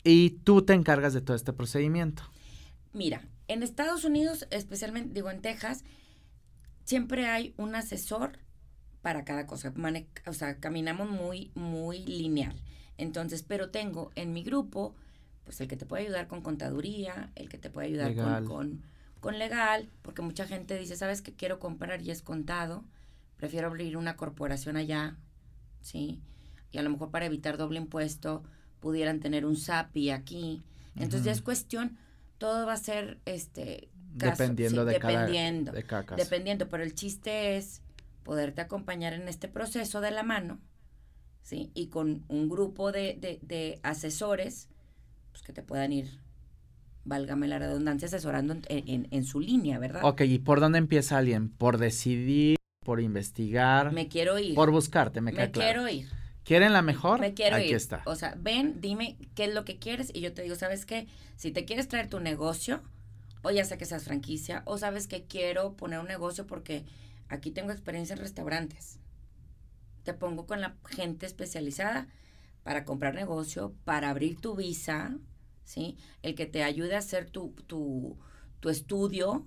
Y tú te encargas de todo este procedimiento. Mira, en Estados Unidos, especialmente, digo, en Texas, siempre hay un asesor para cada cosa. Mane- o sea, caminamos muy, muy lineal. Entonces, pero tengo en mi grupo, pues el que te puede ayudar con contaduría, el que te puede ayudar con, Legal. con, con legal, porque mucha gente dice, ¿sabes qué quiero comprar y es contado? Prefiero abrir una corporación allá, ¿sí? Y a lo mejor para evitar doble impuesto pudieran tener un SAPI aquí. Entonces ya es cuestión, todo va a ser este caso, dependiendo, sí, de, cada, dependiendo, de cada caso. dependiendo, pero el chiste es poderte acompañar en este proceso de la mano, ¿sí? Y con un grupo de, de, de asesores, pues que te puedan ir, válgame la redundancia, asesorando en, en- en su línea, ¿verdad? Ok, ¿y por dónde empieza alguien? ¿Por decidir? ¿Por investigar? Me quiero ir. por buscarte, me me claro. quiero ir. ¿Quieren la mejor? Me quiero Aquí ir. está. O sea, ven, dime qué es lo que quieres y yo te digo, ¿sabes qué? Si te quieres traer tu negocio, o ya sea que seas franquicia, o sabes que quiero poner un negocio porque aquí tengo experiencia en restaurantes. Te pongo con la gente especializada para comprar negocio, para abrir tu visa, ¿sí? El que te ayude a hacer tu, tu, tu estudio,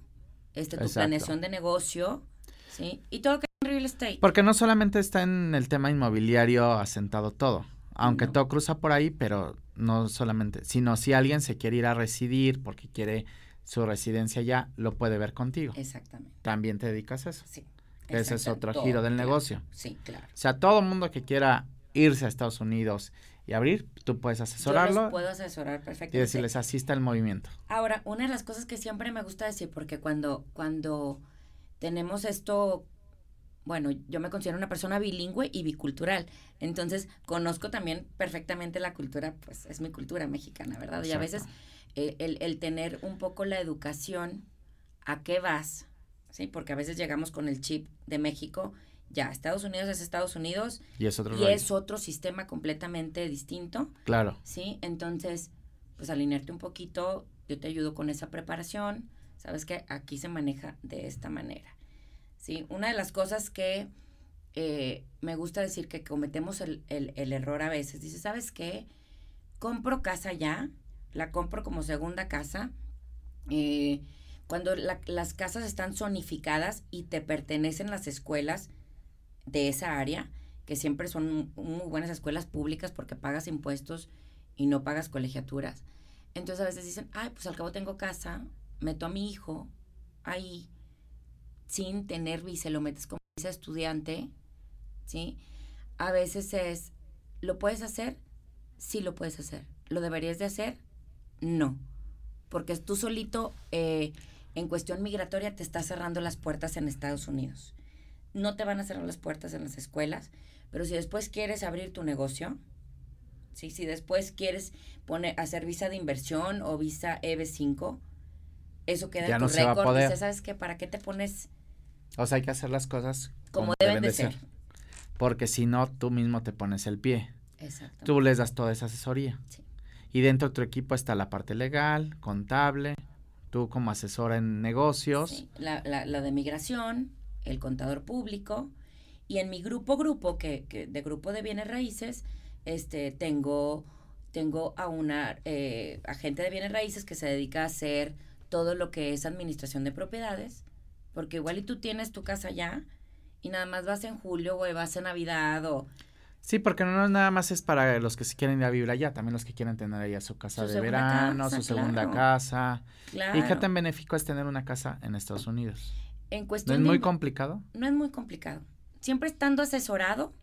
este, tu Exacto. planeación de negocio, ¿sí? Y todo lo que es real estate. Porque no solamente está en el tema inmobiliario asentado todo, aunque No. todo cruza por ahí, pero no solamente, sino si alguien se quiere ir a residir porque quiere su residencia ya, lo puede ver contigo. Exactamente, También te dedicas a eso. sí. Ese es otro todo, giro del claro. negocio. Sí, claro. O sea, todo mundo que quiera irse a Estados Unidos y abrir, tú puedes Yo asesorarlo los puedo asesorar y perfectamente. decirles asista al movimiento. Ahora, una de las cosas que siempre me gusta decir, porque cuando, cuando tenemos esto, bueno, yo me considero una persona bilingüe y bicultural, entonces conozco también perfectamente la cultura, pues es mi cultura mexicana, ¿verdad? Y a veces eh, el, el tener un poco la educación, ¿a qué vas? ¿Sí? Porque a veces llegamos con el chip de México, ya, Estados Unidos es Estados Unidos Y es otro y rollo. es otro sistema completamente distinto. Claro. ¿sí? Entonces, pues alinearte un poquito, yo te ayudo con esa preparación, sabes que aquí se maneja de esta manera, ¿sí? Una de las cosas que eh, me gusta decir que cometemos el, el- el error a veces, dice, ¿sabes qué? Compro casa ya, la compro como segunda casa, eh, cuando la- las casas están zonificadas y te pertenecen las escuelas de esa área, que siempre son muy buenas escuelas públicas porque pagas impuestos y no pagas colegiaturas. Entonces a veces dicen, ay, pues al cabo tengo casa, meto a mi hijo ahí sin tener visa, lo metes como visa estudiante, ¿sí? A veces es, ¿lo puedes hacer? Sí lo puedes hacer. ¿Lo deberías de hacer? No. Porque tú solito, eh, en cuestión migratoria, te estás cerrando las puertas en Estados Unidos. No te van a cerrar las puertas en las escuelas, pero si después quieres abrir tu negocio, ¿sí? Si después quieres poner, hacer visa de inversión o visa EB5, eso queda Ya en no tu a récord. Dices, ¿sabes qué? ¿Para qué te pones O sea, hay que hacer las cosas como, deben de ser? Porque si no, tú mismo te pones el pie. Exacto. Tú les das toda esa asesoría. Sí. Y dentro de tu equipo está la parte legal, contable, tú como asesora en negocios. Sí, la, la, la de migración, el contador público, y en mi grupo grupo, que, que de grupo de bienes raíces, este, tengo, tengo a una eh, agente de bienes raíces que se dedica a hacer todo lo que es administración de propiedades, porque igual y tú tienes tu casa ya y nada más vas en julio o vas en Navidad o Sí, porque no nada más es para los que se quieren ir a vivir allá, también los que quieren tener allá su casa Su de verano, casa, su segunda casa. claro. ¿Y qué tan benéfico es tener una casa en Estados Unidos? En ¿No es de muy complicado? no es muy complicado. Siempre estando asesorado,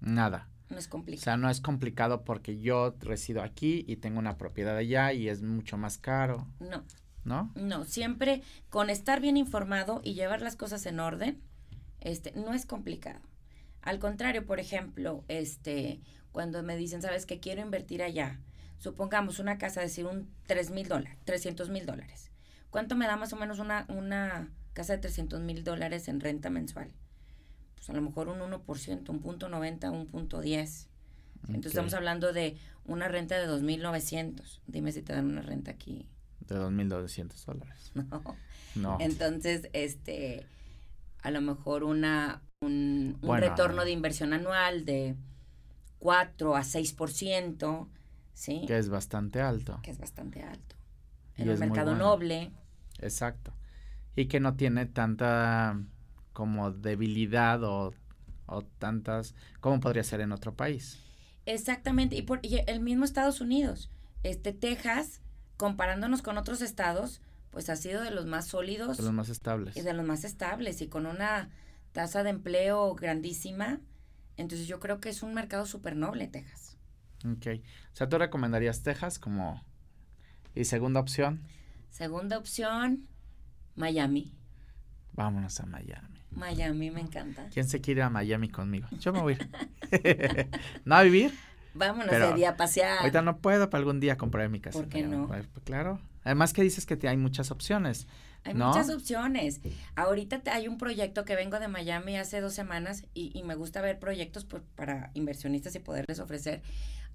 Nada. no es O complicado. sea, no es complicado porque yo resido aquí y tengo una propiedad allá y es mucho más caro, no. ¿no? No, siempre con estar bien informado y llevar las cosas en orden, este, no es complicado. Al contrario, por ejemplo, este, cuando me dicen, sabes que quiero invertir allá, supongamos una casa, decir un 3 mil dólares, 300 mil dólares. ¿Cuánto me da más o menos una, una casa de 300 mil dólares en renta mensual? Pues a lo mejor un 1%, un punto 90, un punto 10. Entonces estamos hablando de una renta de 2.900. Dime si te dan una renta aquí. De 2.200 dólares. No. No. Entonces, este, a lo mejor una, un, un Bueno, retorno de inversión anual de 4 a 6%, ¿sí? Que es bastante alto. Que es bastante alto. Y En es el mercado bueno. noble, Exacto. Y que no tiene tanta como debilidad o, o tantas como podría ser en otro país. exactamente, y, por, y el mismo Estados Unidos, este, Texas, comparándonos con otros estados, pues ha sido de los más sólidos De los más estables. y de los más estables y con una tasa de empleo grandísima. Entonces yo creo que es un mercado súper noble, Texas. Ok. O sea, ¿tú recomendarías Texas como... Y segunda opción, Segunda opción, Miami. vámonos a Miami. Miami me encanta. ¿Quién se quiere ir a Miami conmigo? Yo me voy a ir. ¿No a vivir? Vámonos Pero de día a pasear. Ahorita no puedo, pero algún día compraré mi casa. ¿Por qué no? Pues, claro. Además que dices que te- hay muchas opciones. Hay ¿no? muchas opciones. Ahorita te- hay un proyecto que vengo de Miami hace dos semanas y, y me gusta ver proyectos pues, para inversionistas y poderles ofrecer.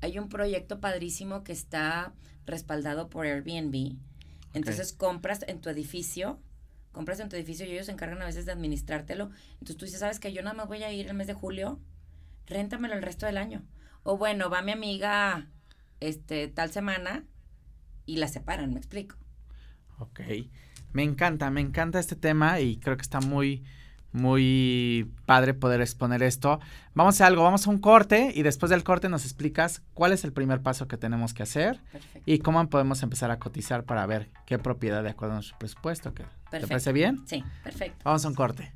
Hay un proyecto padrísimo que está respaldado por Airbnb. Entonces compras en tu edificio, compras en tu edificio y ellos se encargan a veces de administrártelo. Entonces tú dices, ¿sabes que Yo nada más voy a ir el mes de julio, réntamelo el resto del año. O bueno, va mi amiga este tal semana y la separan, me explico. Ok. Me encanta, me encanta este tema y creo que está muy, muy padre poder exponer esto. Vamos a algo, vamos a un corte y después del corte nos explicas cuál es el primer paso que tenemos que hacer Perfecto. y cómo podemos empezar a cotizar para ver qué propiedad de acuerdo a nuestro presupuesto. que- ¿Te parece bien? Sí, perfecto. Vamos a un corte.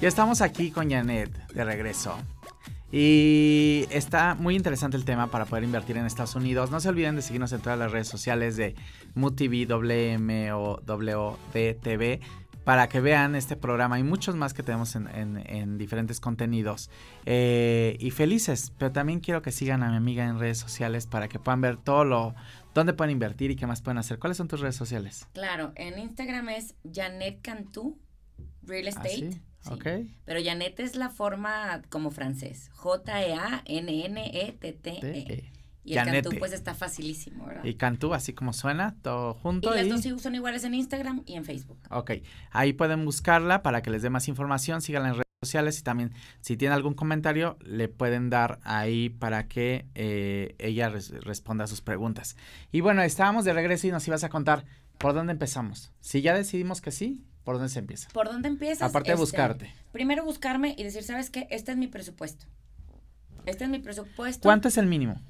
Ya estamos aquí con Janet de regreso. Y está muy interesante el tema para poder invertir en Estados Unidos. No se olviden de seguirnos en todas las redes sociales de MUTV, WM o WDTV para que vean este programa y muchos más que tenemos en, en- en diferentes contenidos. Eh, y felices, pero también quiero que sigan a mi amiga en redes sociales para que puedan ver todo lo, dónde pueden invertir y qué más pueden hacer. ¿Cuáles son tus redes sociales? Claro, en Instagram es Janet Cantú Real ¿Ah, Estate. sí? Sí. Ok. Pero Janet es la forma como francés. J-E-A-N-N-E-T-T-E. T-E. E. Y el Janete. Cantú pues está facilísimo, ¿verdad? Y Cantú, así como suena, todo junto. Y las y- dos sí son iguales en Instagram y en Facebook. Ok, ahí pueden buscarla para que les dé más información, síganla en redes sociales y también si tiene algún comentario le pueden dar ahí para que eh, ella res- responda a sus preguntas. Y bueno, estábamos de regreso y nos ibas a contar por dónde empezamos. Si ya decidimos que sí, ¿por dónde se empieza? ¿Por dónde empiezas? Aparte de Este, buscarte. Primero buscarme y decir, ¿sabes qué? Este es mi presupuesto. Este es mi presupuesto. ¿Cuánto es el mínimo?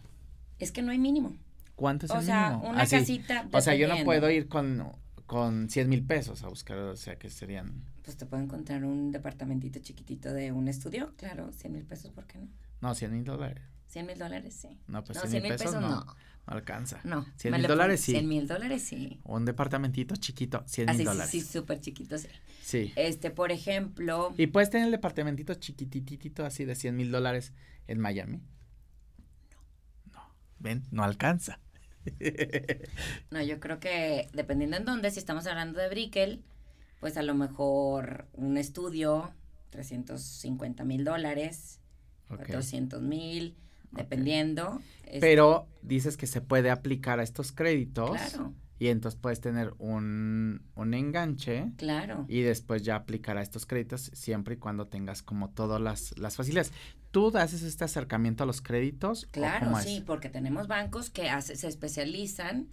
Es que no hay mínimo. ¿Cuánto es O el sea, mínimo? una Así. casita. O sea, yo no puedo ir con, con 100 mil pesos a buscar, o sea, que serían... Pues te puedo encontrar un departamentito chiquitito de un estudio, claro, 100 mil pesos, ¿por qué no? No, 100 mil dólares. 100 mil dólares, sí. No, pues no, 100 mil pesos, no, no alcanza. No. 100 me mil dólares sí. 100 mil dólares, sí. Un departamentito chiquito, 100 Así, mil sí, dólares. sí, súper chiquito, sí. Sí. Este, por ejemplo, ¿Y puedes tener el departamentito chiquititito así de 100 mil dólares en Miami? No. No. Ven, no alcanza. no, yo creo que dependiendo en dónde, si estamos hablando de Brickell, pues a lo mejor un estudio, 350 mil dólares, Ok. 400 mil, dependiendo. Este, Pero dices que se puede aplicar a estos créditos. Claro, Y entonces puedes tener un, un enganche claro. y después ya aplicar a estos créditos siempre y cuando tengas como todas las, las facilidades. ¿Tú haces este acercamiento a los créditos? Claro, es? sí, porque tenemos bancos que hace- se especializan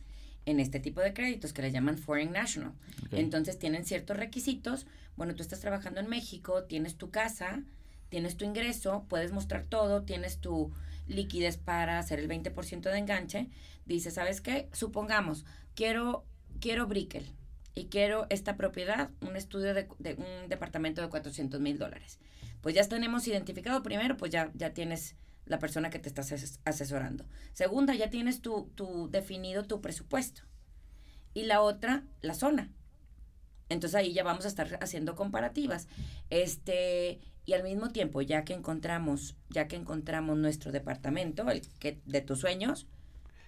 en este tipo de créditos que le llaman Foreign National. Entonces tienen ciertos requisitos. Bueno, tú estás trabajando en México, tienes tu casa, tienes tu ingreso, puedes mostrar todo, tienes tu liquidez para hacer el 20% de enganche. Dices, ¿sabes qué? Supongamos, quiero, quiero Brickell y quiero esta propiedad, un estudio de, un departamento de 400 mil dólares. Pues ya tenemos identificado primero, pues ya, ya tienes la persona que te está ases- asesorando. Segunda, ya tienes tu, tu definido tu presupuesto. Y la otra, la zona. Entonces ahí ya vamos a estar haciendo comparativas. Este, y al mismo tiempo, ya que encontramos, ya que encontramos nuestro departamento, el que de tus sueños,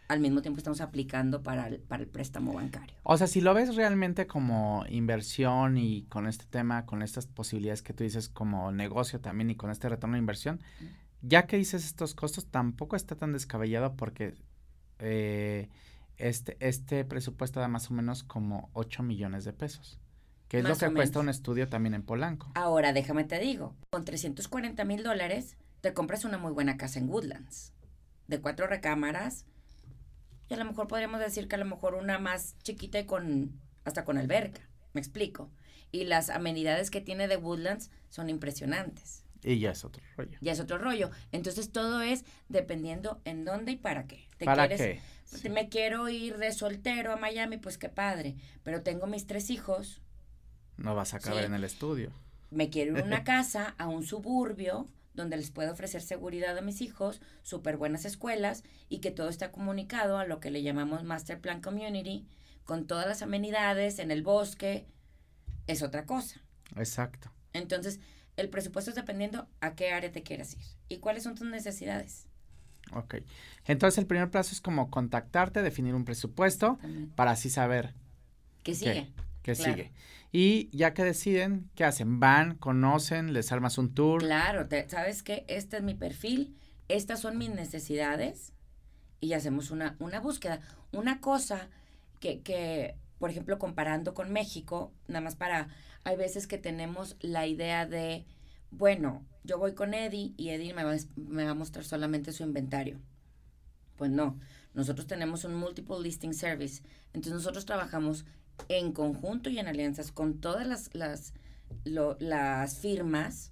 al mismo tiempo estamos aplicando para el, para el préstamo bancario. O sea, si lo ves realmente como inversión y con este tema, con estas posibilidades que tú dices como negocio también y con este retorno de inversión, ya que dices estos costos, tampoco está tan descabellado porque eh, este, este presupuesto da más o menos como 8 millones de pesos, que es lo que cuesta un estudio también en Polanco. Ahora, déjame te digo, con 340 mil dólares te compras una muy buena casa en Woodlands, de cuatro recámaras, y a lo mejor podríamos decir que a lo mejor una más chiquita y con, hasta con alberca, me explico. Y las amenidades que tiene de Woodlands son impresionantes. Y ya es otro rollo. Ya es otro rollo. Entonces todo es dependiendo en dónde y para qué. ¿Te ¿Para quieres- qué? Sí. Me quiero ir de soltero a Miami, pues qué padre. Pero tengo mis tres hijos, No vas a caber Sí. en el estudio. me quiero ir a una casa, a un suburbio, donde les puedo ofrecer seguridad a mis hijos, súper buenas escuelas y que todo está comunicado a lo que le llamamos Master Plan Community, con todas las amenidades en el bosque, es otra cosa. Exacto. Entonces, el presupuesto es dependiendo a qué área te quieras ir y cuáles son tus necesidades. Ok. Entonces el primer plazo es como contactarte, definir un presupuesto También. para así saber ¿Qué sigue? qué Claro. sigue. Y ya que deciden, ¿qué hacen? Van, conocen, les armas un tour. Claro, te- sabes que este es mi perfil, estas son mis necesidades y hacemos una, una búsqueda. Una cosa que, que, por ejemplo, comparando con México, nada más para, hay veces que tenemos la idea de, bueno, yo voy con Eddie y Eddie me va, me va a mostrar solamente su inventario. Pues no, nosotros tenemos un multiple listing service, entonces nosotros trabajamos en conjunto y en alianzas con todas las, las, lo- las firmas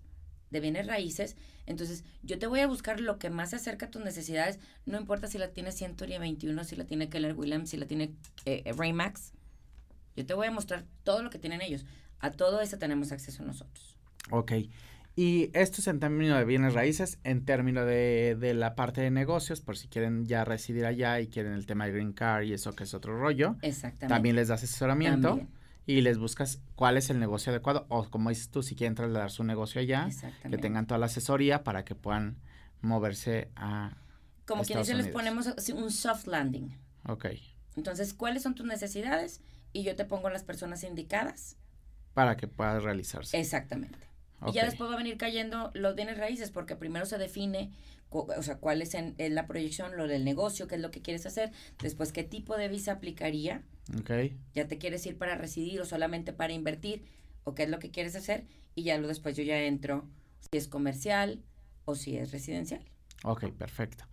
de bienes raíces. Entonces, yo te voy a buscar lo que más se acerca a tus necesidades, no importa si la tiene Century 21, si la tiene Keller Williams, si la tiene eh, eh, Raymax. Yo te voy a mostrar todo lo que tienen ellos. A todo eso tenemos acceso nosotros. Ok. Y esto es en términos de bienes raíces, en términos de, de, la parte de negocios, por si quieren ya residir allá y quieren el tema de Green Card y eso que es otro rollo. Exactamente. También les das asesoramiento También. y les buscas cuál es el negocio adecuado o como dices tú, si quieren trasladar su negocio allá, que tengan toda la asesoría para que puedan moverse a... Como quien dice, les ponemos un soft landing. Ok. Entonces, ¿cuáles son tus necesidades? Y yo te pongo las personas indicadas. Para que pueda realizarse. Exactamente. Y ya después va a venir cayendo los bienes raíces, porque primero se define, o sea, cuál es, en, es la proyección, lo del negocio, qué es lo que quieres hacer, después qué tipo de visa aplicaría, Ok. ya te quieres ir para residir o solamente para invertir, o qué es lo que quieres hacer, y ya lo después yo ya entro si es comercial o si es residencial. Ok, perfecto.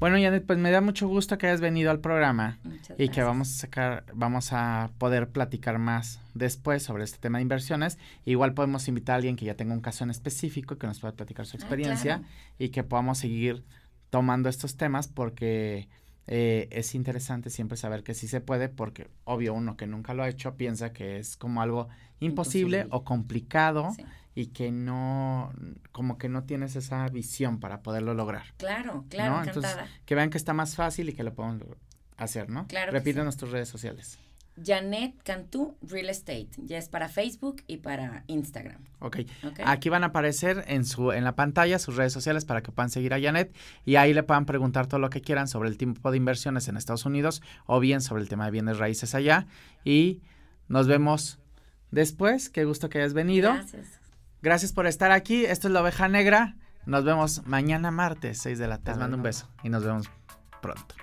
Bueno, Janet, pues me da mucho gusto que hayas venido al programa Muchas y que vamos a sacar, vamos a poder platicar más después sobre este tema de inversiones. Igual podemos invitar a alguien que ya tenga un caso en específico que nos pueda platicar su Ah, experiencia claro. y que podamos seguir tomando estos temas porque eh, es interesante siempre saber que sí se puede porque obvio uno que nunca lo ha hecho piensa que es como algo imposible, Imposible. o complicado Sí. Y que no, como que no tienes esa visión para poderlo lograr. Claro, claro, ¿no? Entonces, encantada. que vean que está más fácil y que lo podemos hacer, ¿no? Claro que Repítanos tus redes sociales. Janet Cantú Real Estate, ya es para Facebook y para Instagram. Ok. ¿ok? Aquí van a aparecer en su en la pantalla sus redes sociales para que puedan seguir a Janet y ahí le puedan preguntar todo lo que quieran sobre el tipo de inversiones en Estados Unidos o bien sobre el tema de bienes raíces allá y nos vemos después. Qué gusto que hayas venido. Gracias. Gracias por estar aquí. Esto es La Oveja Negra. Nos vemos mañana martes, 6 de la tarde. Les mando un beso y nos vemos pronto.